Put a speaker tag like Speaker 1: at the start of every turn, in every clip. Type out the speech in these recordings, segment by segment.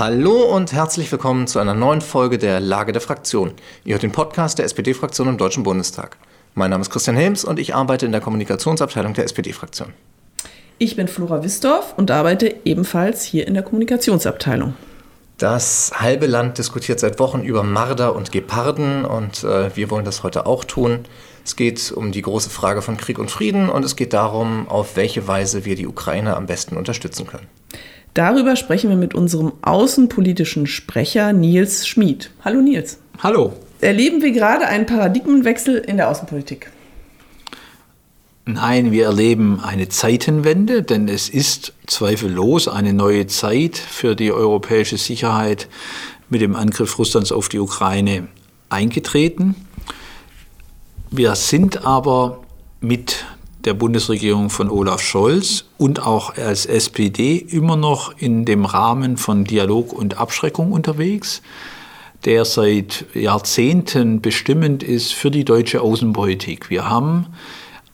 Speaker 1: Hallo und herzlich willkommen zu einer neuen Folge der Lage der Fraktion. Ihr hört den Podcast der SPD-Fraktion im Deutschen Bundestag. Mein Name ist Christian Helms und ich arbeite in der Kommunikationsabteilung der SPD-Fraktion.
Speaker 2: Ich bin Flora Wisdorf und arbeite ebenfalls hier in der Kommunikationsabteilung.
Speaker 1: Das halbe Land diskutiert seit Wochen über Marder und Geparden und äh, wir wollen das heute auch tun. Es geht um die große Frage von Krieg und Frieden und es geht darum, auf welche Weise wir die Ukraine am besten unterstützen können.
Speaker 2: Darüber sprechen wir mit unserem außenpolitischen Sprecher Nils Schmid. Hallo Nils.
Speaker 3: Hallo.
Speaker 2: Erleben wir gerade einen Paradigmenwechsel in der Außenpolitik?
Speaker 3: Nein, wir erleben eine Zeitenwende, denn es ist zweifellos eine neue Zeit für die europäische Sicherheit mit dem Angriff Russlands auf die Ukraine eingetreten. Wir sind aber mit der Bundesregierung von Olaf Scholz und auch als SPD immer noch in dem Rahmen von Dialog und Abschreckung unterwegs, der seit Jahrzehnten bestimmend ist für die deutsche Außenpolitik. Wir haben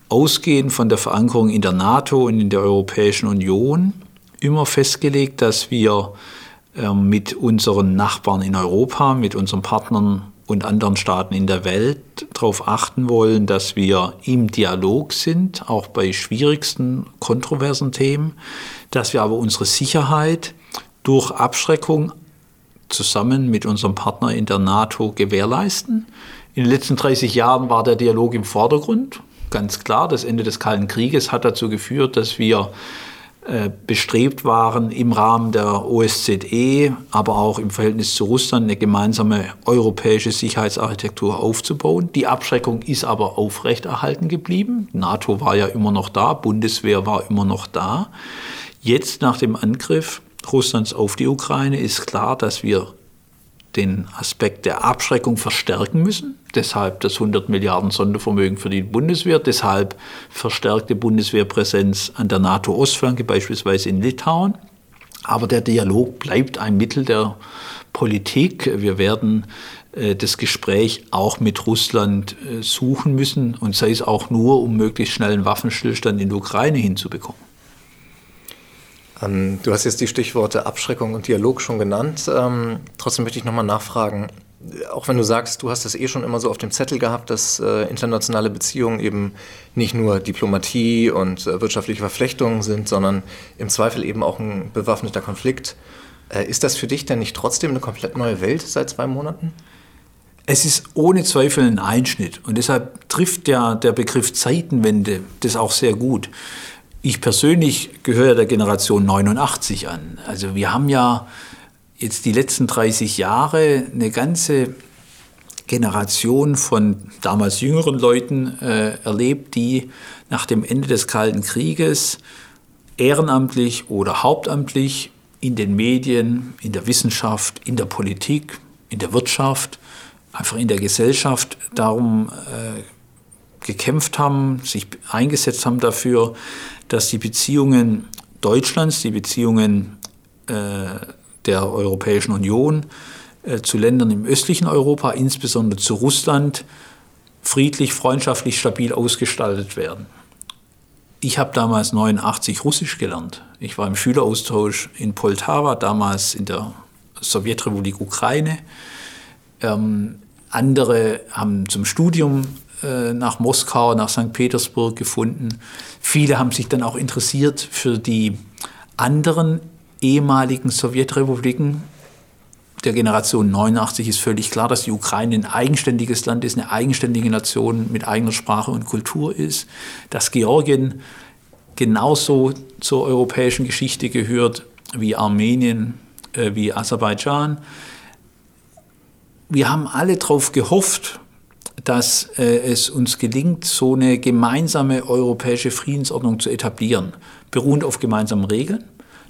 Speaker 3: ausgehend von der Verankerung in der NATO und in der Europäischen Union immer festgelegt, dass wir ähm, mit unseren Nachbarn in Europa, mit unseren Partnern und anderen Staaten in der Welt darauf achten wollen, dass wir im Dialog sind, auch bei schwierigsten, kontroversen Themen, dass wir aber unsere Sicherheit durch Abschreckung zusammen mit unserem Partner in der NATO gewährleisten. In den letzten 30 Jahren war der Dialog im Vordergrund. Ganz klar, das Ende des Kalten Krieges hat dazu geführt, dass wir bestrebt waren, im Rahmen der OSZE, aber auch im Verhältnis zu Russland eine gemeinsame europäische Sicherheitsarchitektur aufzubauen. Die Abschreckung ist aber aufrechterhalten geblieben. NATO war ja immer noch da, Bundeswehr war immer noch da. Jetzt nach dem Angriff Russlands auf die Ukraine ist klar, dass wir den Aspekt der Abschreckung verstärken müssen. Deshalb das 100 Milliarden Sondervermögen für die Bundeswehr, deshalb verstärkte Bundeswehrpräsenz an der NATO-Ostflanke, beispielsweise in Litauen. Aber der Dialog bleibt ein Mittel der Politik. Wir werden äh, das Gespräch auch mit Russland äh, suchen müssen und sei es auch nur, um möglichst schnell einen Waffenstillstand in der Ukraine hinzubekommen.
Speaker 1: Ähm, du hast jetzt die Stichworte Abschreckung und Dialog schon genannt. Ähm, trotzdem möchte ich nochmal nachfragen, auch wenn du sagst, du hast das eh schon immer so auf dem Zettel gehabt, dass äh, internationale Beziehungen eben nicht nur Diplomatie und äh, wirtschaftliche Verflechtungen sind, sondern im Zweifel eben auch ein bewaffneter Konflikt. Äh, ist das für dich denn nicht trotzdem eine komplett neue Welt seit zwei Monaten?
Speaker 3: Es ist ohne Zweifel ein Einschnitt und deshalb trifft ja der Begriff Zeitenwende das auch sehr gut. Ich persönlich gehöre der Generation 89 an. Also wir haben ja jetzt die letzten 30 Jahre eine ganze Generation von damals jüngeren Leuten äh, erlebt, die nach dem Ende des Kalten Krieges ehrenamtlich oder hauptamtlich in den Medien, in der Wissenschaft, in der Politik, in der Wirtschaft, einfach in der Gesellschaft darum äh, gekämpft haben, sich eingesetzt haben dafür, dass die Beziehungen Deutschlands, die Beziehungen äh, der Europäischen Union äh, zu Ländern im östlichen Europa, insbesondere zu Russland, friedlich, freundschaftlich, stabil ausgestaltet werden. Ich habe damals 89 Russisch gelernt. Ich war im Schüleraustausch in Poltawa, damals in der Sowjetrepublik Ukraine. Ähm, andere haben zum Studium nach Moskau, nach St. Petersburg gefunden. Viele haben sich dann auch interessiert für die anderen ehemaligen Sowjetrepubliken. Der Generation 89 ist völlig klar, dass die Ukraine ein eigenständiges Land ist, eine eigenständige Nation mit eigener Sprache und Kultur ist, dass Georgien genauso zur europäischen Geschichte gehört wie Armenien, äh, wie Aserbaidschan. Wir haben alle darauf gehofft, dass äh, es uns gelingt, so eine gemeinsame europäische Friedensordnung zu etablieren, beruhend auf gemeinsamen Regeln,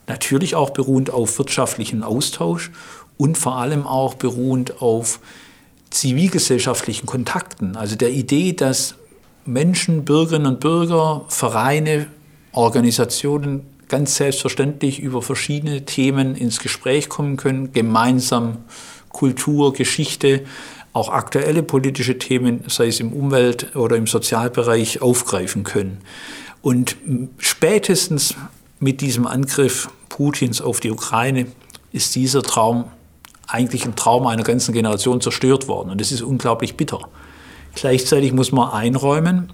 Speaker 3: natürlich auch beruhend auf wirtschaftlichen Austausch und vor allem auch beruhend auf zivilgesellschaftlichen Kontakten, also der Idee, dass Menschen, Bürgerinnen und Bürger, Vereine, Organisationen ganz selbstverständlich über verschiedene Themen ins Gespräch kommen können, gemeinsam Kultur, Geschichte, auch aktuelle politische Themen, sei es im Umwelt- oder im Sozialbereich, aufgreifen können. Und spätestens mit diesem Angriff Putins auf die Ukraine ist dieser Traum eigentlich ein Traum einer ganzen Generation zerstört worden. Und das ist unglaublich bitter. Gleichzeitig muss man einräumen,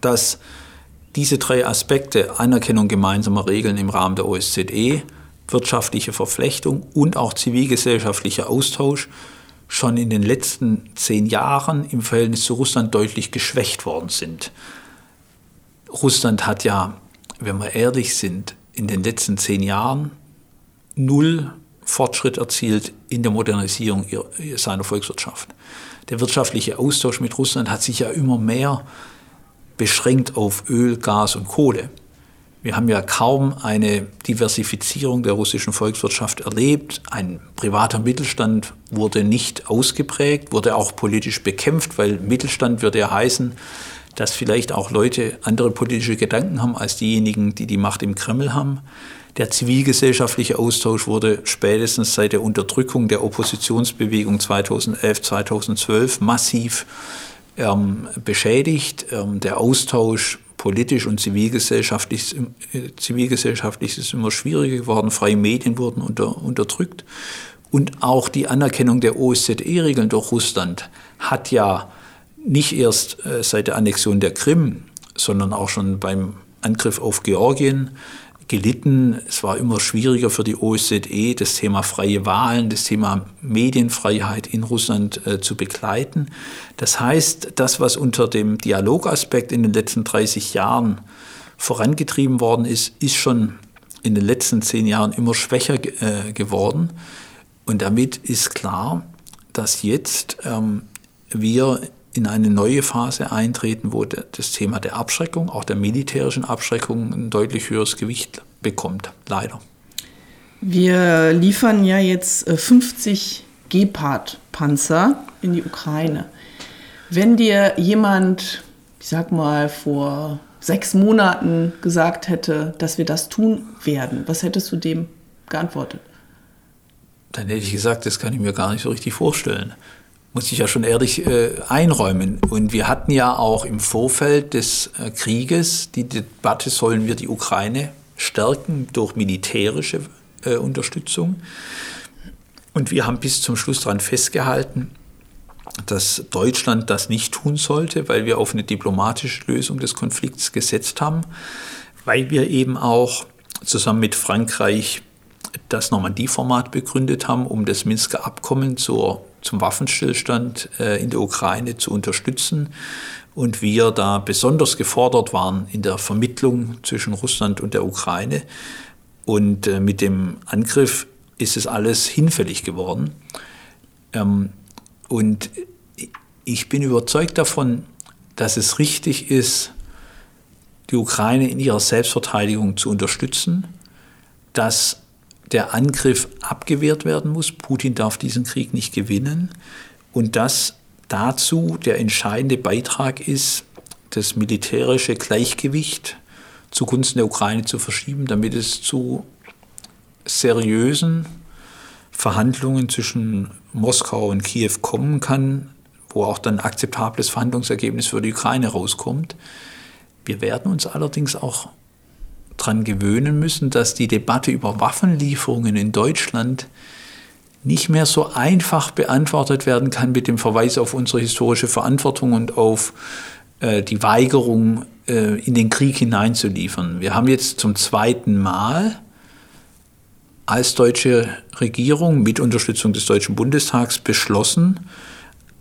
Speaker 3: dass diese drei Aspekte, Anerkennung gemeinsamer Regeln im Rahmen der OSZE, wirtschaftliche Verflechtung und auch zivilgesellschaftlicher Austausch, schon in den letzten zehn Jahren im Verhältnis zu Russland deutlich geschwächt worden sind. Russland hat ja, wenn wir ehrlich sind, in den letzten zehn Jahren null Fortschritt erzielt in der Modernisierung seiner Volkswirtschaft. Der wirtschaftliche Austausch mit Russland hat sich ja immer mehr beschränkt auf Öl, Gas und Kohle. Wir haben ja kaum eine Diversifizierung der russischen Volkswirtschaft erlebt. Ein privater Mittelstand wurde nicht ausgeprägt, wurde auch politisch bekämpft, weil Mittelstand würde ja heißen, dass vielleicht auch Leute andere politische Gedanken haben als diejenigen, die die Macht im Kreml haben. Der zivilgesellschaftliche Austausch wurde spätestens seit der Unterdrückung der Oppositionsbewegung 2011, 2012 massiv ähm, beschädigt. Ähm, der Austausch politisch und zivilgesellschaftlich, äh, zivilgesellschaftlich ist immer schwieriger geworden. Freie Medien wurden unter, unterdrückt. Und auch die Anerkennung der OSZE-Regeln durch Russland hat ja nicht erst äh, seit der Annexion der Krim, sondern auch schon beim Angriff auf Georgien gelitten. Es war immer schwieriger für die OSZE, das Thema freie Wahlen, das Thema Medienfreiheit in Russland äh, zu begleiten. Das heißt, das, was unter dem Dialogaspekt in den letzten 30 Jahren vorangetrieben worden ist, ist schon in den letzten zehn Jahren immer schwächer äh, geworden. Und damit ist klar, dass jetzt ähm, wir in eine neue Phase eintreten, wo das Thema der Abschreckung, auch der militärischen Abschreckung, ein deutlich höheres Gewicht bekommt, leider.
Speaker 2: Wir liefern ja jetzt 50 äh, Gepard-Panzer in die Ukraine. Wenn dir jemand, ich sag mal, vor sechs Monaten gesagt hätte, dass wir das tun werden, was hättest du dem geantwortet?
Speaker 3: Dann hätte ich gesagt, das kann ich mir gar nicht so richtig vorstellen muss ich ja schon ehrlich äh, einräumen. Und wir hatten ja auch im Vorfeld des äh, Krieges die Debatte, sollen wir die Ukraine stärken durch militärische äh, Unterstützung. Und wir haben bis zum Schluss daran festgehalten, dass Deutschland das nicht tun sollte, weil wir auf eine diplomatische Lösung des Konflikts gesetzt haben, weil wir eben auch zusammen mit Frankreich das Normandie-Format begründet haben, um das Minsker Abkommen zur zum Waffenstillstand äh, in der Ukraine zu unterstützen. Und wir da besonders gefordert waren in der Vermittlung zwischen Russland und der Ukraine. Und äh, mit dem Angriff ist es alles hinfällig geworden. Ähm, und ich bin überzeugt davon, dass es richtig ist, die Ukraine in ihrer Selbstverteidigung zu unterstützen, dass der Angriff abgewehrt werden muss. Putin darf diesen Krieg nicht gewinnen. Und dass dazu der entscheidende Beitrag ist, das militärische Gleichgewicht zugunsten der Ukraine zu verschieben, damit es zu seriösen Verhandlungen zwischen Moskau und Kiew kommen kann, wo auch dann akzeptables Verhandlungsergebnis für die Ukraine rauskommt. Wir werden uns allerdings auch daran gewöhnen müssen, dass die Debatte über Waffenlieferungen in Deutschland nicht mehr so einfach beantwortet werden kann mit dem Verweis auf unsere historische Verantwortung und auf äh, die Weigerung, äh, in den Krieg hineinzuliefern. Wir haben jetzt zum zweiten Mal als deutsche Regierung mit Unterstützung des Deutschen Bundestags beschlossen,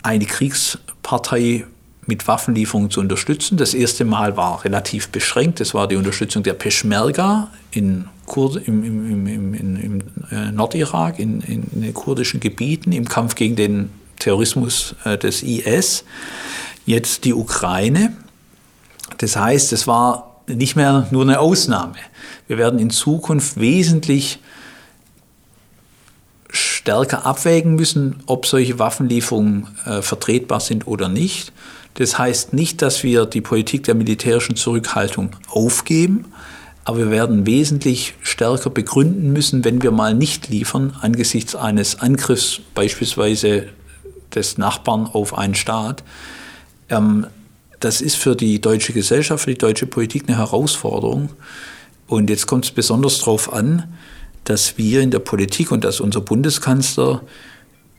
Speaker 3: eine Kriegspartei mit Waffenlieferungen zu unterstützen. Das erste Mal war relativ beschränkt. Das war die Unterstützung der Peschmerga in Kur im, im, im, im äh, Nordirak, in, in, in, den kurdischen Gebieten, im Kampf gegen den Terrorismus äh, des IS. Jetzt die Ukraine. Das heißt, es war nicht mehr nur eine Ausnahme. Wir werden in Zukunft wesentlich stärker abwägen müssen, ob solche Waffenlieferungen äh, vertretbar sind oder nicht. Das heißt nicht, dass wir die Politik der militärischen Zurückhaltung aufgeben, aber wir werden wesentlich stärker begründen müssen, wenn wir mal nicht liefern, angesichts eines Angriffs beispielsweise des Nachbarn auf einen Staat. Ähm, das ist für die deutsche Gesellschaft, für die deutsche Politik eine Herausforderung. Und jetzt kommt es besonders darauf an, dass wir in der Politik und dass unser Bundeskanzler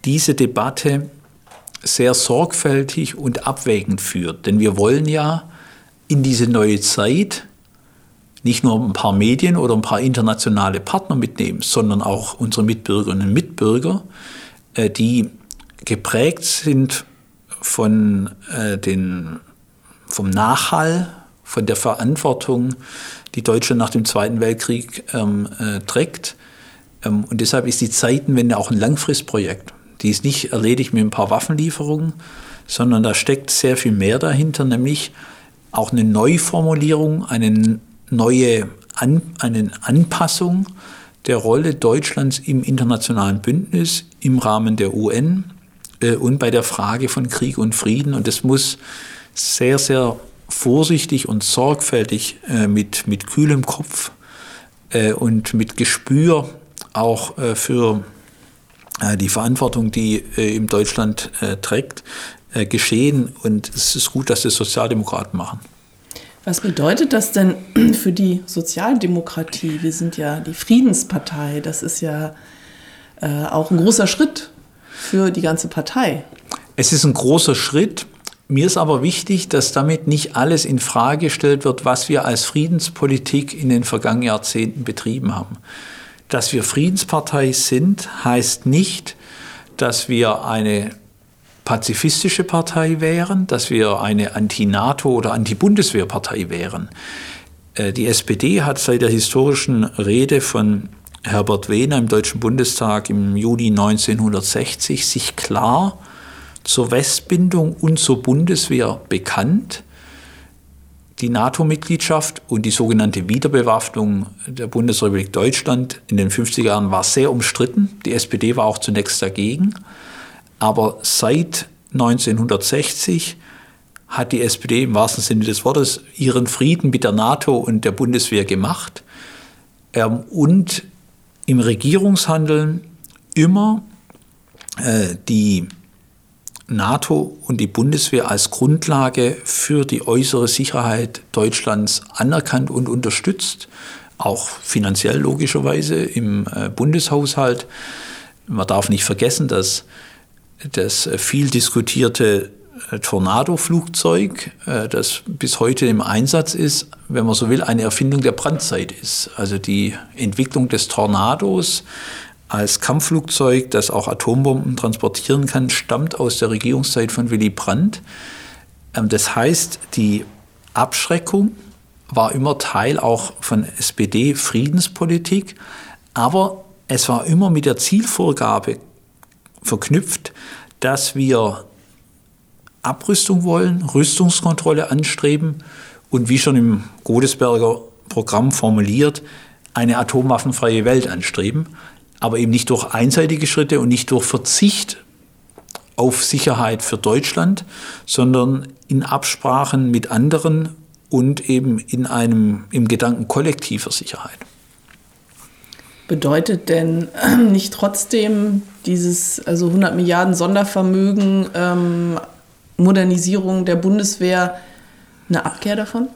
Speaker 3: diese Debatte sehr sorgfältig und abwägend führt. Denn wir wollen ja in diese neue Zeit nicht nur ein paar Medien oder ein paar internationale Partner mitnehmen, sondern auch unsere Mitbürgerinnen und Mitbürger, äh, die geprägt sind von äh, den, vom Nachhall, von der Verantwortung, die Deutschland nach dem Zweiten Weltkrieg ähm, äh, trägt. Ähm, und deshalb ist die Zeitenwende auch ein Langfristprojekt. Die ist nicht erledigt mit ein paar Waffenlieferungen, sondern da steckt sehr viel mehr dahinter, nämlich auch eine Neuformulierung, eine neue An eine Anpassung der Rolle Deutschlands im internationalen Bündnis im Rahmen der UN äh, und bei der Frage von Krieg und Frieden. Und das muss sehr, sehr vorsichtig und sorgfältig äh, mit, mit kühlem Kopf äh, und mit Gespür auch äh, für die Verantwortung, die äh, im Deutschland trägt, geschehen. Und es ist gut, dass das Sozialdemokraten machen.
Speaker 2: Was bedeutet das denn für die Sozialdemokratie? Wir sind ja die Friedenspartei. Das ist ja äh, auch ein großer Schritt für die ganze Partei.
Speaker 3: Es ist ein großer Schritt. Mir ist aber wichtig, dass damit nicht alles in Frage gestellt wird, was wir als Friedenspolitik in den vergangenen Jahrzehnten betrieben haben. Dass wir Friedenspartei sind, heißt nicht, dass wir eine pazifistische Partei wären, dass wir eine Anti-NATO- oder Anti-Bundeswehr-Partei wären. Äh, die SPD hat seit der historischen Rede von Herbert Wehner im Deutschen Bundestag im Juni 1960 sich klar zur Westbindung und zur Bundeswehr bekannt. Die NATO-Mitgliedschaft und die sogenannte Wiederbewaffnung der Bundesrepublik Deutschland in den 50er Jahren war sehr umstritten. Die SPD war auch zunächst dagegen. Aber seit 1960 hat die SPD im wahrsten Sinne des Wortes ihren Frieden mit der NATO und der Bundeswehr gemacht ähm, und im Regierungshandeln immer äh, die NATO und die Bundeswehr als Grundlage für die äußere Sicherheit Deutschlands anerkannt und unterstützt, auch finanziell logischerweise im äh, Bundeshaushalt. Man darf nicht vergessen, dass das viel diskutierte äh, Tornado-Flugzeug, äh, das bis heute im Einsatz ist, wenn man so will, eine Erfindung der Brandzeit ist. Also die Entwicklung des Tornados als Kampfflugzeug, das auch Atombomben transportieren kann, stammt aus der Regierungszeit von Willy Brandt. Ähm, das heißt, die Abschreckung war immer Teil auch von SPD-Friedenspolitik, aber es war immer mit der Zielvorgabe verknüpft, dass wir Abrüstung wollen, Rüstungskontrolle anstreben und wie schon im Godesberger Programm formuliert, eine atomwaffenfreie Welt anstreben, aber eben nicht durch einseitige Schritte und nicht durch Verzicht auf Sicherheit für Deutschland, sondern in Absprachen mit anderen und eben in einem im Gedanken kollektiver Sicherheit.
Speaker 2: Bedeutet denn nicht trotzdem dieses also 100 Milliarden Sondervermögen, ähm, Modernisierung der Bundeswehr eine Abkehr davon?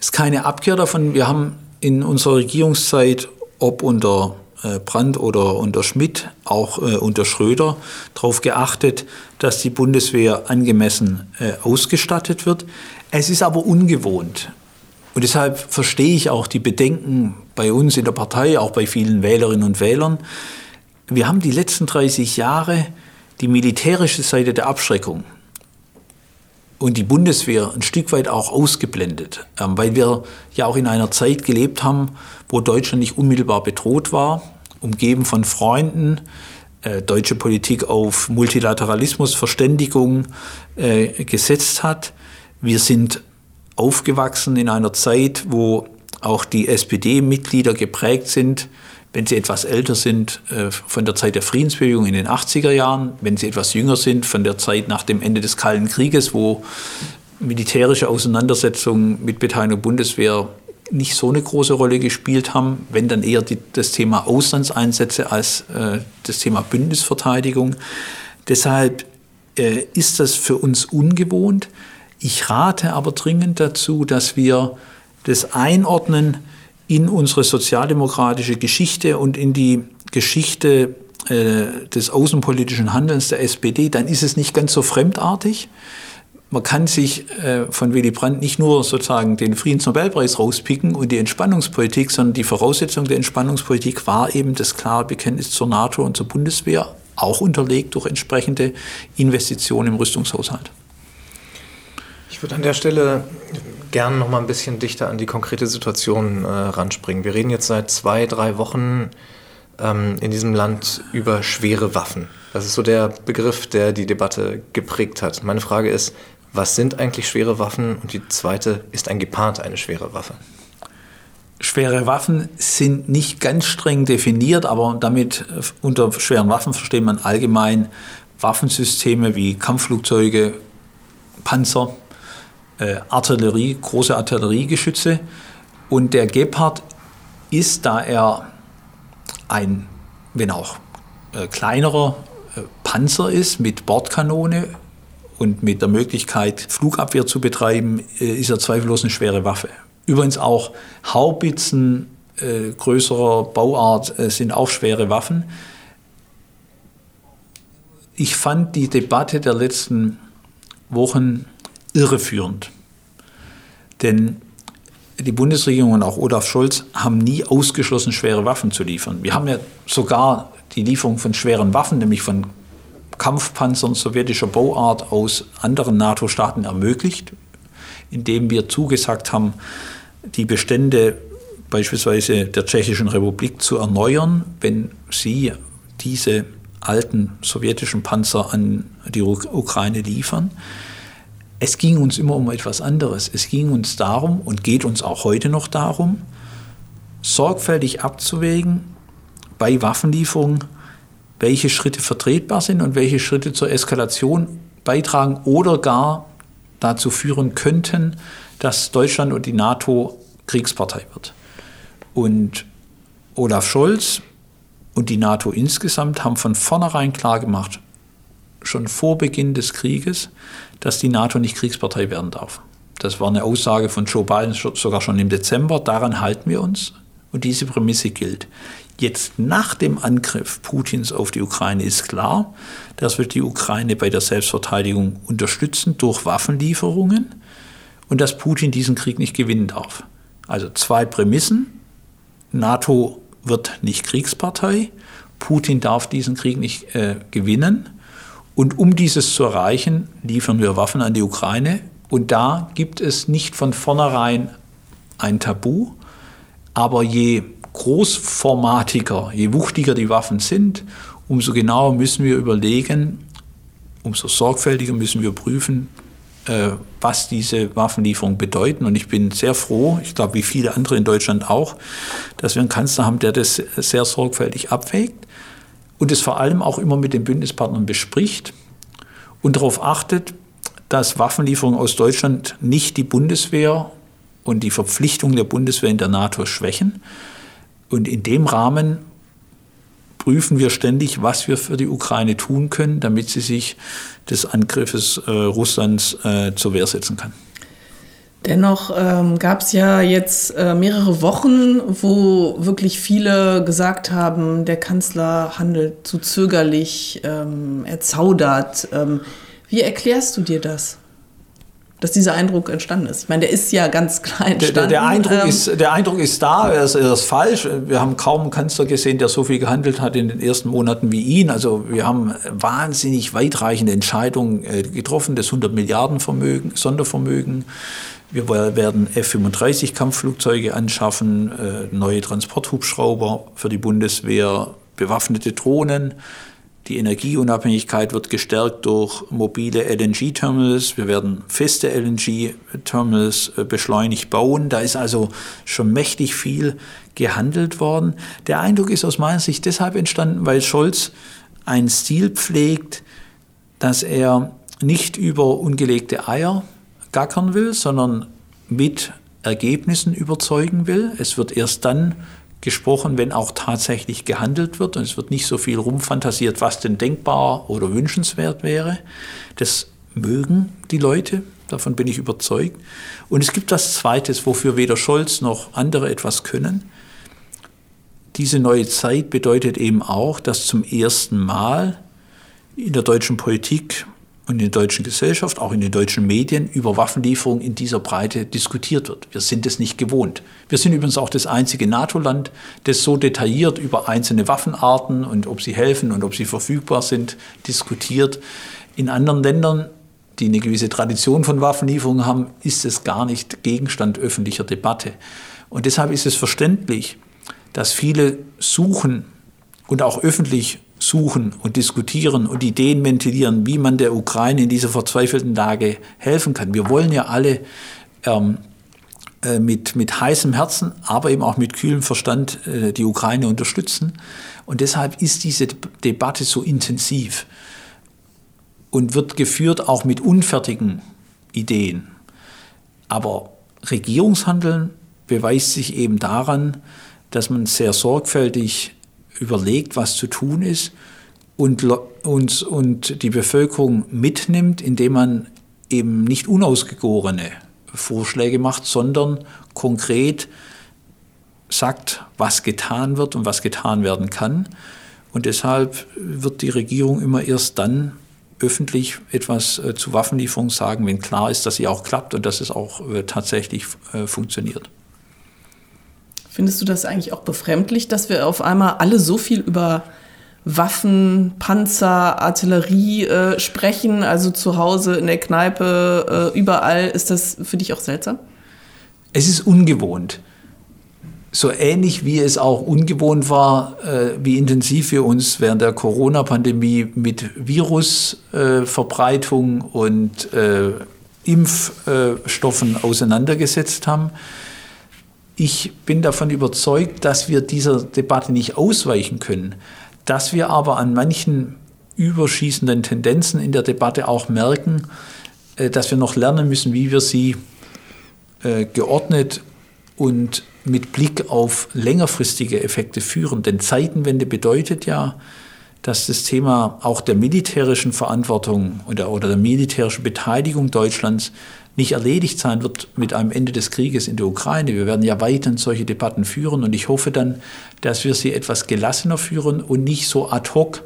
Speaker 3: Es ist keine Abkehr davon. Wir haben in unserer Regierungszeit, ob unter Brandt oder unter Schmidt, auch äh, unter Schröder, darauf geachtet, dass die Bundeswehr angemessen äh, ausgestattet wird. Es ist aber ungewohnt. Und deshalb verstehe ich auch die Bedenken bei uns in der Partei, auch bei vielen Wählerinnen und Wählern. Wir haben die letzten 30 Jahre die militärische Seite der Abschreckung und die Bundeswehr ein Stück weit auch ausgeblendet, ähm, weil wir ja auch in einer Zeit gelebt haben, wo Deutschland nicht unmittelbar bedroht war, umgeben von Freunden, äh, deutsche Politik auf Multilateralismus, Verständigung äh, gesetzt hat. Wir sind aufgewachsen in einer Zeit, wo auch die SPD-Mitglieder geprägt sind, wenn sie etwas älter sind, äh, von der Zeit der Friedensbewegung in den 80er Jahren, wenn sie etwas jünger sind, von der Zeit nach dem Ende des Kalten Krieges, wo militärische Auseinandersetzungen mit Beteiligung Bundeswehr nicht so eine große Rolle gespielt haben, wenn dann eher die, das Thema Auslandseinsätze als äh, das Thema Bündnisverteidigung. Deshalb äh, ist das für uns ungewohnt. Ich rate aber dringend dazu, dass wir das einordnen in unsere sozialdemokratische Geschichte und in die Geschichte äh, des außenpolitischen Handelns der SPD, dann ist es nicht ganz so fremdartig. Man kann sich äh, von Willy Brandt nicht nur sozusagen den Friedensnobelpreis rauspicken und die Entspannungspolitik, sondern die Voraussetzung der Entspannungspolitik war eben das klare Bekenntnis zur NATO und zur Bundeswehr, auch unterlegt durch entsprechende Investitionen im Rüstungshaushalt.
Speaker 1: Ich würde an der Stelle gerne noch mal ein bisschen dichter an die konkrete Situation äh, ranspringen. Wir reden jetzt seit zwei, drei Wochen ähm, in diesem Land über schwere Waffen. Das ist so der Begriff, der die Debatte geprägt hat. Meine Frage ist, was sind eigentlich schwere Waffen? Und die zweite, ist ein Gepard eine schwere Waffe?
Speaker 3: Schwere Waffen sind nicht ganz streng definiert, aber damit äh, unter schweren Waffen versteht man allgemein Waffensysteme wie Kampfflugzeuge, Panzer, äh, Artillerie, große Artilleriegeschütze. Und der Gepard ist, da er ein, wenn auch äh, kleinerer Panzer ist mit Bordkanone und mit der Möglichkeit, Flugabwehr zu betreiben, äh, ist er zweifellos eine schwere Waffe. Übrigens auch Haubitzen äh, größerer Bauart äh, sind auch schwere Waffen. Ich fand die Debatte der letzten Wochen irreführend. Denn die Bundesregierung und auch Olaf Scholz haben nie ausgeschlossen, schwere Waffen zu liefern. Wir haben ja sogar die Lieferung von schweren Waffen, nämlich von Kampfpanzern sowjetischer Bauart aus anderen NATO-Staaten ermöglicht, indem wir zugesagt haben, die Bestände beispielsweise der Tschechischen Republik zu erneuern, wenn sie diese alten sowjetischen Panzer an die Ukraine liefern. Es ging uns immer um etwas anderes. Es ging uns darum und geht uns auch heute noch darum, sorgfältig abzuwägen bei Waffenlieferungen, welche Schritte vertretbar sind und welche Schritte zur Eskalation beitragen oder gar dazu führen könnten, dass Deutschland und die NATO Kriegspartei wird. Und Olaf Scholz und die NATO insgesamt haben von vornherein klargemacht, schon vor Beginn des Krieges, dass die NATO nicht Kriegspartei werden darf. Das war eine Aussage von Joe Biden sogar schon im Dezember. Daran halten wir uns. Und diese Prämisse gilt. Jetzt nach dem Angriff Putins auf die Ukraine ist klar, dass wir die Ukraine bei der Selbstverteidigung unterstützen durch Waffenlieferungen und dass Putin diesen Krieg nicht gewinnen darf. Also zwei Prämissen. NATO wird nicht Kriegspartei, Putin darf diesen Krieg nicht äh, gewinnen und um dieses zu erreichen, liefern wir Waffen an die Ukraine. Und da gibt es nicht von vornherein ein Tabu. Aber je großformatiger, je wuchtiger die Waffen sind, umso genauer müssen wir überlegen, umso sorgfältiger müssen wir prüfen, äh, was diese Waffenlieferungen bedeuten. Und ich bin sehr froh, ich glaube wie viele andere in Deutschland auch, dass wir einen Kanzler haben, der das sehr sorgfältig abwägt und es vor allem auch immer mit den Bündnispartnern bespricht und darauf achtet, dass Waffenlieferungen aus Deutschland nicht die Bundeswehr und die Verpflichtung der Bundeswehr in der NATO schwächen. Und in dem Rahmen prüfen wir ständig, was wir für die Ukraine tun können, damit sie sich des Angriffes äh, Russlands äh, zur Wehr setzen kann.
Speaker 2: Dennoch ähm, gab es ja jetzt äh, mehrere Wochen, wo wirklich viele gesagt haben, der Kanzler handelt zu zögerlich, ähm, er zaudert. Ähm, wie erklärst du dir das? Dass dieser Eindruck entstanden ist. Ich meine, der ist ja ganz klar entstanden.
Speaker 3: Der, der Eindruck, ähm, ist, der Eindruck ist da, er ist, er ist, falsch. Wir haben kaum einen Kanzler gesehen, der so viel gehandelt hat in den ersten Monaten wie ihn. Also wir haben wahnsinnig weitreichende Entscheidungen äh, getroffen, das 100 Milliarden Vermögen, Sondervermögen. Wir werden F-35 Kampfflugzeuge anschaffen, äh, neue Transporthubschrauber für die Bundeswehr, bewaffnete Drohnen. Die Energieunabhängigkeit wird gestärkt durch mobile LNG-Terminals. Wir werden feste LNG-Terminals äh, beschleunigt bauen. Da ist also schon mächtig viel gehandelt worden. Der Eindruck ist aus meiner Sicht deshalb entstanden, weil Scholz einen Stil pflegt, dass er nicht über ungelegte Eier gackern will, sondern mit Ergebnissen überzeugen will. Es wird erst dann gesprochen, wenn auch tatsächlich gehandelt wird und es wird nicht so viel rumfantasiert, was denn denkbar oder wünschenswert wäre. Das mögen die Leute, davon bin ich überzeugt. Und es gibt was Zweites, wofür weder Scholz noch andere etwas können. Diese neue Zeit bedeutet eben auch, dass zum ersten Mal in der deutschen Politik und in der deutschen Gesellschaft, auch in den deutschen Medien, über Waffenlieferungen in dieser Breite diskutiert wird. Wir sind es nicht gewohnt. Wir sind übrigens auch das einzige NATO-Land, das so detailliert über einzelne Waffenarten und ob sie helfen und ob sie verfügbar sind, diskutiert. In anderen Ländern, die eine gewisse Tradition von Waffenlieferungen haben, ist es gar nicht Gegenstand öffentlicher Debatte. Und deshalb ist es verständlich, dass viele suchen und auch öffentlich suchen und diskutieren und Ideen ventilieren, wie man der Ukraine in dieser verzweifelten Lage helfen kann. Wir wollen ja alle ähm, äh, mit, mit heißem Herzen, aber eben auch mit kühlem Verstand äh, die Ukraine unterstützen. Und deshalb ist diese Debatte so intensiv und wird geführt auch mit unfertigen Ideen. Aber Regierungshandeln beweist sich eben daran, dass man sehr sorgfältig überlegt, was zu tun ist und, und, und die Bevölkerung mitnimmt, indem man eben nicht unausgegorene Vorschläge macht, sondern konkret sagt, was getan wird und was getan werden kann. Und deshalb wird die Regierung immer erst dann öffentlich etwas äh, zu Waffenlieferungen sagen, wenn klar ist, dass sie auch klappt und dass es auch äh, tatsächlich äh, funktioniert.
Speaker 2: Findest du das eigentlich auch befremdlich, dass wir auf einmal alle so viel über Waffen, Panzer, Artillerie äh, sprechen, also zu Hause, in der Kneipe, äh, überall. Ist das für dich auch seltsam?
Speaker 3: Es ist ungewohnt. So ähnlich wie es auch ungewohnt war, äh, wie intensiv wir uns während der Corona-Pandemie mit Virusverbreitung und äh, Impfstoffen auseinandergesetzt haben ich bin davon überzeugt, dass wir dieser Debatte nicht ausweichen können, dass wir aber an manchen überschießenden Tendenzen in der Debatte auch merken, äh, dass wir noch lernen müssen, wie wir sie äh, geordnet und mit Blick auf längerfristige Effekte führen. Denn Zeitenwende bedeutet ja, dass das Thema auch der militärischen Verantwortung oder, oder der militärischen Beteiligung Deutschlands nicht erledigt sein wird mit einem Ende des Krieges in der Ukraine. Wir werden ja weiterhin solche Debatten führen und ich hoffe dann, dass wir sie etwas gelassener führen und nicht so ad hoc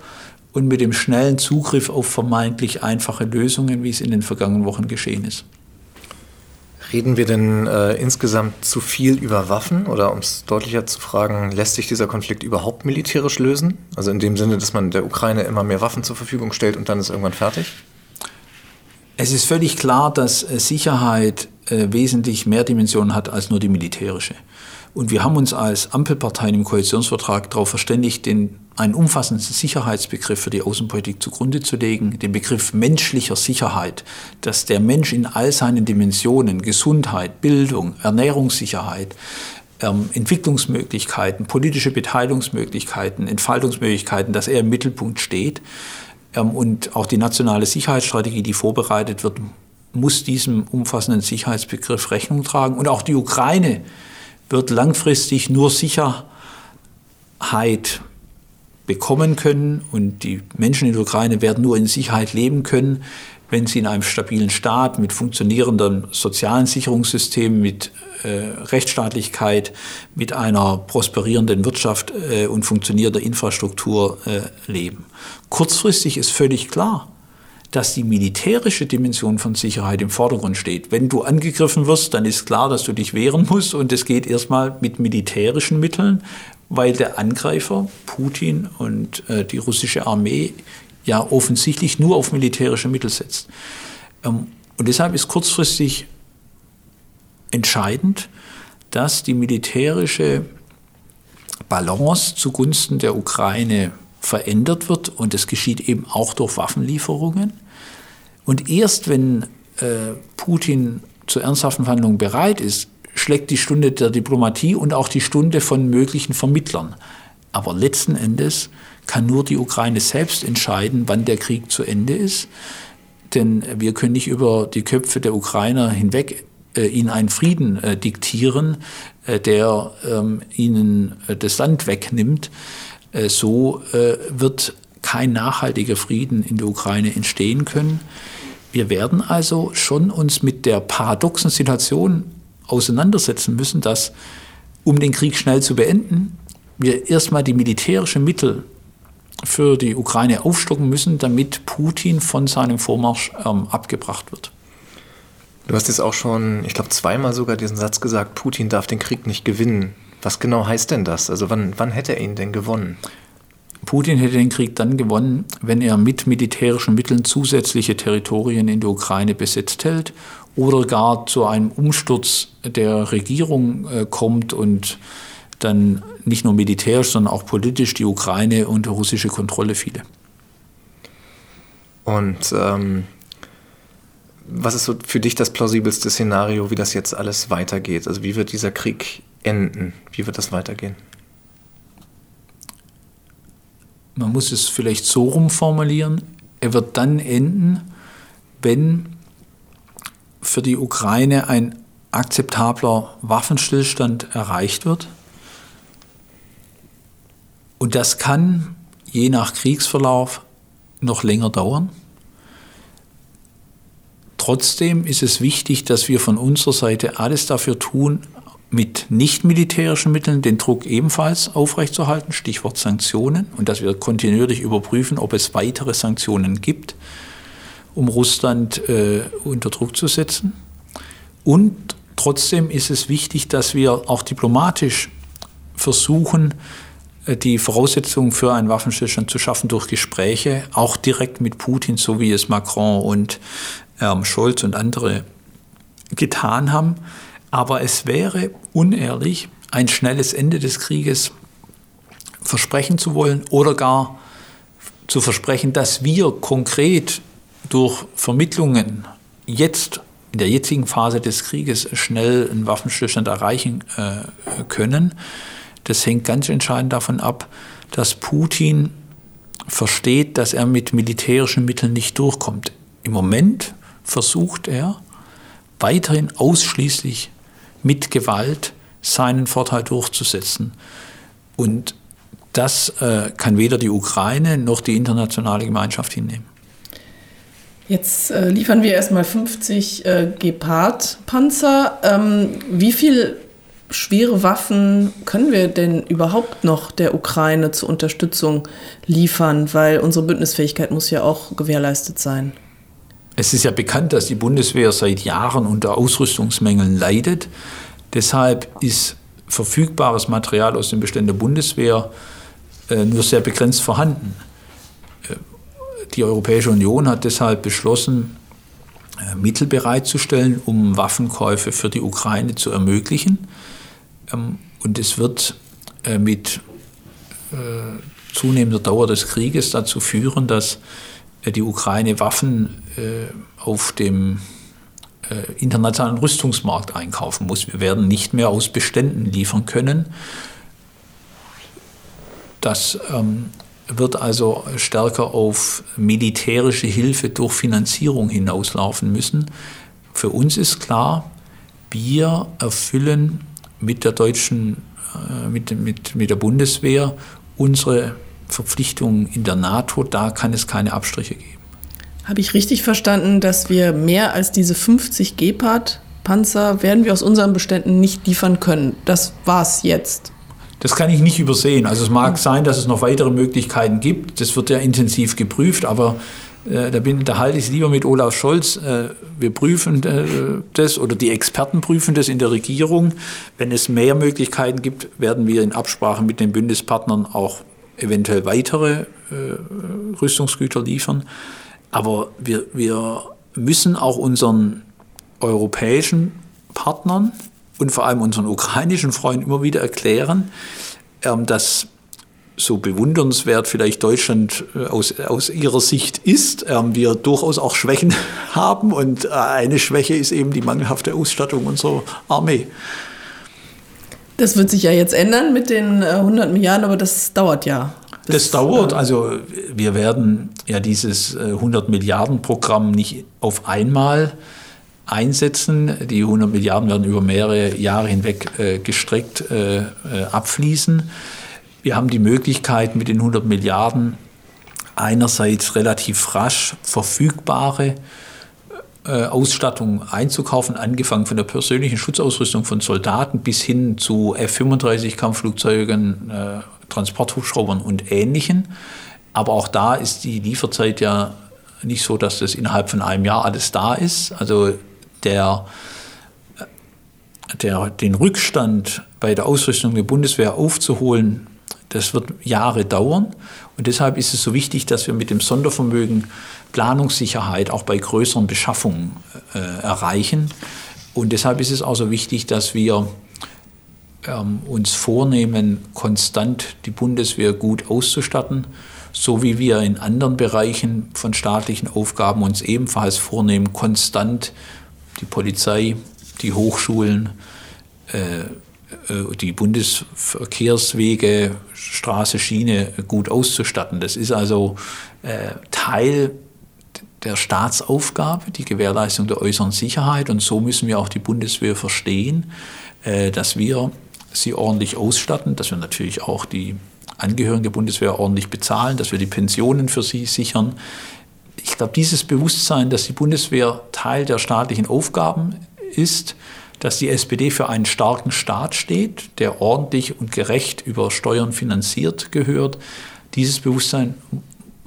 Speaker 3: und mit dem schnellen Zugriff auf vermeintlich einfache Lösungen, wie es in den vergangenen Wochen geschehen ist.
Speaker 1: Reden wir denn äh, insgesamt zu viel über Waffen oder um es deutlicher zu fragen, lässt sich dieser Konflikt überhaupt militärisch lösen? Also in dem Sinne, dass man der Ukraine immer mehr Waffen zur Verfügung stellt und dann ist irgendwann fertig?
Speaker 3: Es ist völlig klar, dass äh, Sicherheit äh, wesentlich mehr Dimensionen hat als nur die militärische. Und wir haben uns als Ampelparteien im Koalitionsvertrag darauf verständigt, den, einen umfassenden Sicherheitsbegriff für die Außenpolitik zugrunde zu legen, den Begriff menschlicher Sicherheit, dass der Mensch in all seinen Dimensionen, Gesundheit, Bildung, Ernährungssicherheit, ähm, Entwicklungsmöglichkeiten, politische Beteiligungsmöglichkeiten, Entfaltungsmöglichkeiten, dass er im Mittelpunkt steht. Ähm, und auch die nationale Sicherheitsstrategie, die vorbereitet wird, muss diesem umfassenden Sicherheitsbegriff Rechnung tragen. Und auch die Ukraine wird langfristig nur Sicherheit bekommen können und die Menschen in der Ukraine werden nur in Sicherheit leben können, wenn sie in einem stabilen Staat mit funktionierendem sozialen Sicherungssystem, mit Rechtsstaatlichkeit, mit einer prosperierenden Wirtschaft äh, und funktionierender Infrastruktur äh, leben. Kurzfristig ist völlig klar, dass die militärische Dimension von Sicherheit im Vordergrund steht. Wenn du angegriffen wirst, dann ist klar, dass du dich wehren musst und es geht erstmal mit militärischen Mitteln, weil der Angreifer, Putin und äh, die russische Armee ja offensichtlich nur auf militärische Mittel setzt. Ähm, und deshalb ist kurzfristig entscheidend, dass die militärische Balance zugunsten der Ukraine verändert wird und es geschieht eben auch durch Waffenlieferungen. Und erst wenn äh, Putin zu ernsthaften Verhandlungen bereit ist, schlägt die Stunde der Diplomatie und auch die Stunde von möglichen Vermittlern. Aber letzten Endes kann nur die Ukraine selbst entscheiden, wann der Krieg zu Ende ist. Denn wir können nicht über die Köpfe der Ukrainer hinweg ihnen einen Frieden äh, diktieren, äh, der ähm, ihnen äh, das Land wegnimmt. Äh, so äh, wird kein nachhaltiger Frieden in der Ukraine entstehen können. wir werden also schon uns mit der paradoxen Situation auseinandersetzen müssen, dass um den Krieg schnell zu beenden, wir erstmal die militärischen Mittel für die Ukraine aufstocken müssen, damit Putin von seinem Vormarsch ähm, abgebracht wird.
Speaker 1: Du hast jetzt auch schon, ich glaube, zweimal sogar diesen Satz gesagt, Putin darf den Krieg nicht gewinnen. Was genau heißt denn das? Also wann, wann hätte er ihn denn gewonnen?
Speaker 3: Putin hätte den Krieg dann gewonnen, wenn er mit militärischen Mitteln zusätzliche Territorien in der Ukraine besetzt hält oder gar zu einem Umsturz der Regierung äh, kommt und dann nicht nur militärisch, sondern auch politisch die Ukraine unter russische Kontrolle fiele.
Speaker 1: Und ähm, was ist so für dich das plausibelste Szenario, wie das jetzt alles weitergeht? Also wie wird dieser Krieg enden? Wie wird das weitergehen?
Speaker 3: Man muss es vielleicht so rumformulieren. Er wird dann enden, wenn für die Ukraine ein akzeptabler Waffenstillstand erreicht wird und das kann je nach Kriegsverlauf noch länger dauern. Trotzdem ist es wichtig, dass wir von unserer Seite alles dafür tun, mit nicht militärischen Mitteln den Druck ebenfalls aufrechtzuerhalten, Stichwort Sanktionen, und dass wir kontinuierlich überprüfen, ob es weitere Sanktionen gibt, um Russland äh, unter Druck zu setzen. Und trotzdem ist es wichtig, dass wir auch diplomatisch versuchen, äh, die Voraussetzungen für einen Waffenstillstand zu schaffen durch Gespräche, auch direkt mit Putin, so wie es Macron und ähm, Scholz und andere getan haben. Aber es wäre unehrlich, ein schnelles Ende des Krieges versprechen zu wollen oder gar zu versprechen, dass wir konkret durch Vermittlungen jetzt in der jetzigen Phase des Krieges schnell einen Waffenstillstand erreichen äh, können. Das hängt ganz entscheidend davon ab, dass Putin versteht, dass er mit militärischen Mitteln nicht durchkommt. Im Moment versucht er weiterhin ausschließlich mit Gewalt seinen Vorteil durchzusetzen. Und das äh, kann weder die Ukraine noch die internationale Gemeinschaft hinnehmen.
Speaker 2: Jetzt äh, liefern wir erstmal 50 äh, Gepard-Panzer. Ähm, wie viel schwere Waffen können wir denn überhaupt noch der Ukraine zur Unterstützung liefern? Weil unsere Bündnisfähigkeit muss ja auch gewährleistet sein.
Speaker 3: Es ist ja bekannt, dass die Bundeswehr seit Jahren unter Ausrüstungsmängeln leidet. Deshalb ist verfügbares Material aus den Beständen der Bundeswehr äh, nur sehr begrenzt vorhanden. Äh, die Europäische Union hat deshalb beschlossen, äh, Mittel bereitzustellen, um Waffenkäufe für die Ukraine zu ermöglichen. Ähm, und es wird mit zunehmender Dauer des Krieges dazu führen, dass die Ukraine Waffen auf dem internationalen Rüstungsmarkt einkaufen muss. Wir werden nicht mehr aus Beständen liefern können. Das ähm, wird also stärker auf militärische Hilfe durch Finanzierung hinauslaufen müssen. Für uns ist klar, wir erfüllen mit der deutschen, äh, mit, mit, mit der Bundeswehr unsere Verpflichtungen in der NATO, da kann es keine Abstriche geben.
Speaker 2: Habe ich richtig verstanden, dass wir mehr als diese 50 Gepard-Panzer werden wir aus unseren Beständen nicht liefern können? Das war's jetzt.
Speaker 3: Das kann ich nicht übersehen. Also es mag sein, dass es noch weitere Möglichkeiten gibt. Das wird ja intensiv geprüft, aber äh, da, bin, da halte ich es lieber mit Olaf Scholz. Äh, wir prüfen äh, das oder die Experten prüfen das in der Regierung. Wenn es mehr Möglichkeiten gibt, werden wir in Absprache mit den Bündnispartnern auch eventuell weitere Rüstungsgüter liefern. Aber wir, wir müssen auch unseren europäischen Partnern und vor allem unseren ukrainischen Freunden immer wieder erklären, ähm, dass so bewundernswert vielleicht Deutschland äh, aus, aus ihrer Sicht ist, ähm, wir durchaus auch Schwächen haben und äh, eine Schwäche ist eben die mangelhafte Ausstattung unserer Armee.
Speaker 2: Das wird sich ja jetzt ändern mit den 100 äh, Milliarden, aber das dauert ja.
Speaker 3: Das, das dauert, also wir werden ja dieses 100 Milliarden Programm nicht auf einmal einsetzen. Die 100 Milliarden werden über mehrere Jahre hinweg gestreckt abfließen. Wir haben die Möglichkeit mit den 100 Milliarden einerseits relativ rasch verfügbare Ausstattung einzukaufen, angefangen von der persönlichen Schutzausrüstung von Soldaten bis hin zu F-35-Kampfflugzeugen, äh, Transporthubschraubern und Ähnlichen. Aber auch da ist die Lieferzeit ja nicht so, dass das innerhalb von einem Jahr alles da ist. Also der, der, den Rückstand bei der Ausrüstung der Bundeswehr aufzuholen, das wird Jahre dauern. Und deshalb ist es so wichtig, dass wir mit dem Sondervermögen Planungssicherheit auch bei größeren Beschaffungen äh, erreichen. Und deshalb ist es auch so wichtig, dass wir ähm, uns vornehmen, konstant die Bundeswehr gut auszustatten, so wie wir in anderen Bereichen von staatlichen Aufgaben uns ebenfalls vornehmen, konstant die Polizei, die Hochschulen, äh, die Bundesverkehrswege, Straße, Schiene gut auszustatten. Das ist also äh, Teil der Staatsaufgabe, die Gewährleistung der äußeren Sicherheit. Und so müssen wir auch die Bundeswehr verstehen, äh, dass wir sie ordentlich ausstatten, dass wir natürlich auch die Angehörigen der Bundeswehr ordentlich bezahlen, dass wir die Pensionen für sie sichern. Ich glaube, dieses Bewusstsein, dass die Bundeswehr Teil der staatlichen Aufgaben ist, dass die SPD für einen starken Staat steht, der ordentlich und gerecht über Steuern finanziert gehört. Dieses Bewusstsein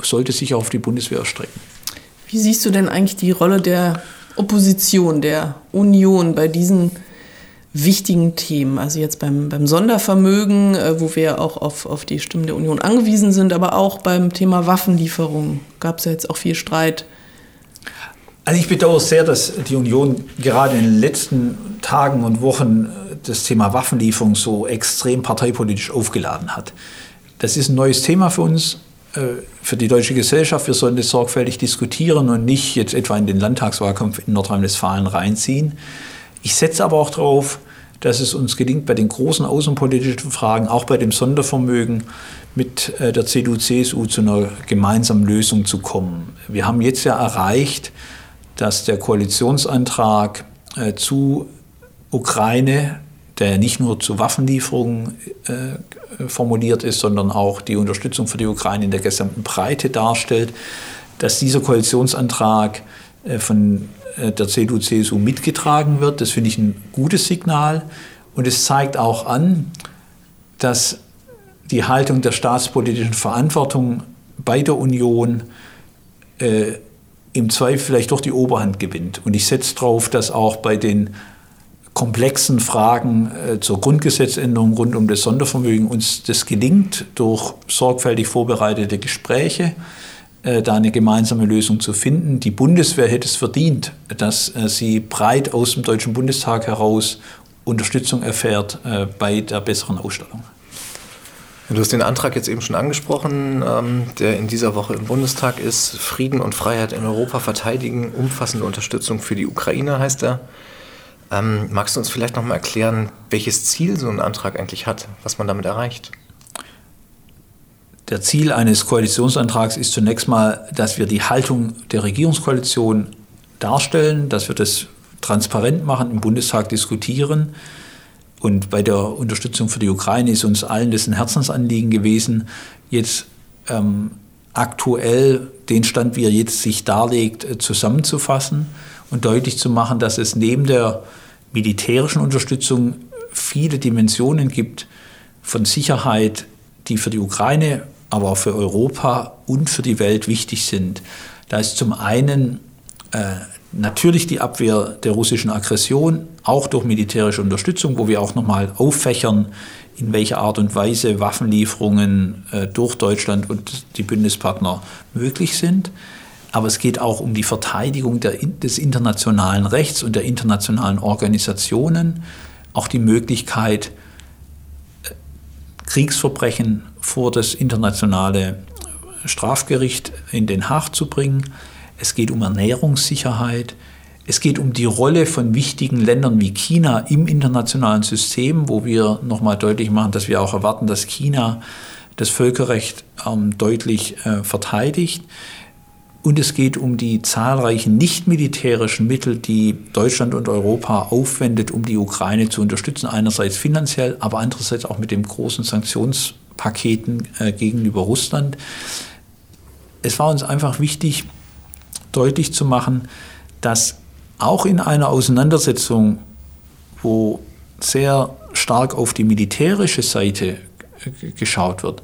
Speaker 3: sollte sich auf die Bundeswehr erstrecken.
Speaker 2: Wie siehst du denn eigentlich die Rolle der Opposition, der Union bei diesen wichtigen Themen? Also jetzt beim, beim Sondervermögen, äh, wo wir auch auf, auf die Stimmen der Union angewiesen sind, aber auch beim Thema Waffenlieferung gab es ja jetzt auch viel Streit
Speaker 3: also ich bedauere sehr, dass die Union gerade in den letzten Tagen und Wochen äh, das Thema Waffenlieferung so extrem parteipolitisch aufgeladen hat. Das ist ein neues Thema für uns, äh, für die deutsche Gesellschaft. Wir sollen das sorgfältig diskutieren und nicht jetzt etwa in den Landtagswahlkampf in Nordrhein-Westfalen reinziehen. Ich setze aber auch darauf, dass es uns gelingt, bei den großen außenpolitischen Fragen, auch bei dem Sondervermögen, mit äh, der CDU-CSU zu einer gemeinsamen Lösung zu kommen. Wir haben jetzt ja erreicht, dass der Koalitionsantrag äh, zu Ukraine, der nicht nur zu Waffenlieferungen äh, formuliert ist, sondern auch die Unterstützung für die Ukraine in der gesamten Breite darstellt, dass dieser Koalitionsantrag äh, von äh, der CDU-CSU mitgetragen wird. Das finde ich ein gutes Signal. Und es zeigt auch an, dass die Haltung der staatspolitischen Verantwortung bei der Union äh, im Zweifel vielleicht doch die Oberhand gewinnt. Und ich setze darauf, dass auch bei den komplexen Fragen äh, zur Grundgesetzänderung rund um das Sondervermögen uns das gelingt, durch sorgfältig vorbereitete Gespräche äh, da eine gemeinsame Lösung zu finden. Die Bundeswehr hätte es verdient, dass äh, sie breit aus dem Deutschen Bundestag heraus Unterstützung erfährt äh, bei der besseren Ausstattung.
Speaker 1: Du hast den Antrag jetzt eben schon angesprochen, ähm, der in dieser Woche im Bundestag ist. Frieden und Freiheit in Europa verteidigen, umfassende Unterstützung für die Ukraine heißt er. Ähm, magst du uns vielleicht nochmal erklären, welches Ziel so ein Antrag eigentlich hat, was man damit erreicht?
Speaker 3: Der Ziel eines Koalitionsantrags ist zunächst mal, dass wir die Haltung der Regierungskoalition darstellen, dass wir das transparent machen, im Bundestag diskutieren und bei der Unterstützung für die Ukraine ist uns allen das ein Herzensanliegen gewesen, jetzt ähm, aktuell den Stand, wie er jetzt sich darlegt, äh, zusammenzufassen und deutlich zu machen, dass es neben der militärischen Unterstützung viele Dimensionen gibt von Sicherheit, die für die Ukraine, aber auch für Europa und für die Welt wichtig sind. Da ist zum einen äh, Natürlich die Abwehr der russischen Aggression, auch durch militärische Unterstützung, wo wir auch nochmal auffächern, in welcher Art und Weise Waffenlieferungen äh, durch Deutschland und die Bündnispartner möglich sind. Aber es geht auch um die Verteidigung der, des internationalen Rechts und der internationalen Organisationen, auch die Möglichkeit, äh, Kriegsverbrechen vor das internationale Strafgericht in Den Haag zu bringen es geht um Ernährungssicherheit, es geht um die Rolle von wichtigen Ländern wie China im internationalen System, wo wir nochmal deutlich machen, dass wir auch erwarten, dass China das Völkerrecht ähm, deutlich äh, verteidigt. Und es geht um die zahlreichen nicht militärischen Mittel, die Deutschland und Europa aufwendet, um die Ukraine zu unterstützen. Einerseits finanziell, aber andererseits auch mit den großen Sanktionspaketen äh, gegenüber Russland. Es war uns einfach wichtig, deutlich zu machen, dass auch in einer Auseinandersetzung, wo sehr stark auf die militärische Seite geschaut wird,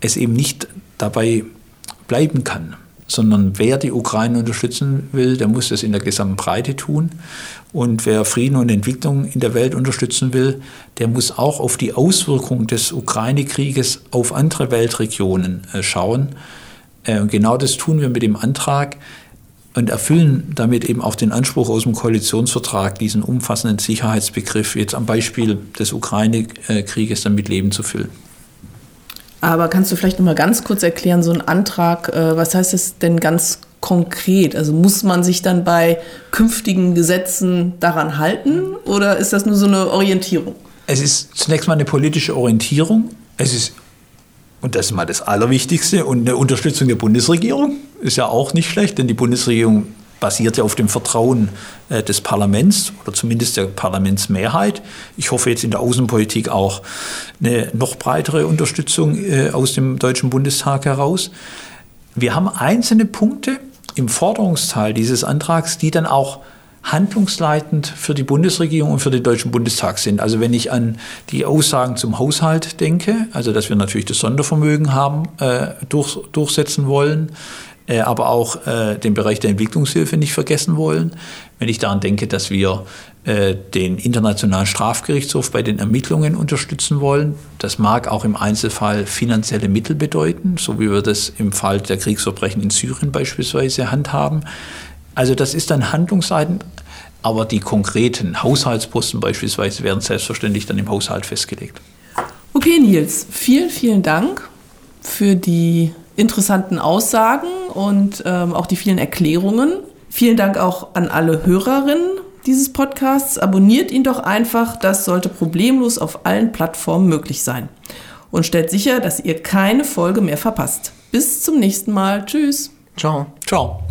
Speaker 3: es eben nicht dabei bleiben kann, sondern wer die Ukraine unterstützen will, der muss das in der gesamten Breite tun. Und wer Frieden und Entwicklung in der Welt unterstützen will, der muss auch auf die Auswirkungen des Ukraine-Krieges auf andere Weltregionen äh, schauen. Äh, und genau das tun wir mit dem Antrag und erfüllen damit eben auch den Anspruch aus dem Koalitionsvertrag, diesen umfassenden Sicherheitsbegriff jetzt am Beispiel des Ukraine-Krieges dann mit Leben zu füllen.
Speaker 2: Aber kannst du vielleicht noch mal ganz kurz erklären, so ein Antrag, äh, was heißt das denn ganz konkret? Also muss man sich dann bei künftigen Gesetzen daran halten oder ist das nur so eine Orientierung?
Speaker 3: Es ist zunächst mal eine politische Orientierung. Es ist, und das ist mal das Allerwichtigste, und eine Unterstützung der Bundesregierung ist ja auch nicht schlecht, denn die Bundesregierung basiert ja auf dem Vertrauen äh, des Parlaments oder zumindest der Parlamentsmehrheit. Ich hoffe jetzt in der Außenpolitik auch eine noch breitere Unterstützung äh, aus dem Deutschen Bundestag heraus. Wir haben einzelne Punkte im Forderungsteil dieses Antrags, die dann auch handlungsleitend für die Bundesregierung und für den Deutschen Bundestag sind. Also wenn ich an die Aussagen zum Haushalt denke, also dass wir natürlich das Sondervermögen haben, äh, durch, durchsetzen wollen, äh, aber auch äh, den Bereich der Entwicklungshilfe nicht vergessen wollen. Wenn ich daran denke, dass wir äh, den Internationalen Strafgerichtshof bei den Ermittlungen unterstützen wollen, das mag auch im Einzelfall finanzielle Mittel bedeuten, so wie wir das im Fall der Kriegsverbrechen in Syrien beispielsweise handhaben. Also das ist dann Handlungsseiten, aber die konkreten Haushaltsposten beispielsweise werden selbstverständlich dann im Haushalt festgelegt.
Speaker 2: Okay, Nils, vielen, vielen Dank für die interessanten Aussagen und ähm, auch die vielen Erklärungen. Vielen Dank auch an alle Hörerinnen dieses Podcasts. Abonniert ihn doch einfach, das sollte problemlos auf allen Plattformen möglich sein. Und stellt sicher, dass ihr keine Folge mehr verpasst. Bis zum nächsten Mal. Tschüss.
Speaker 3: Ciao. Ciao.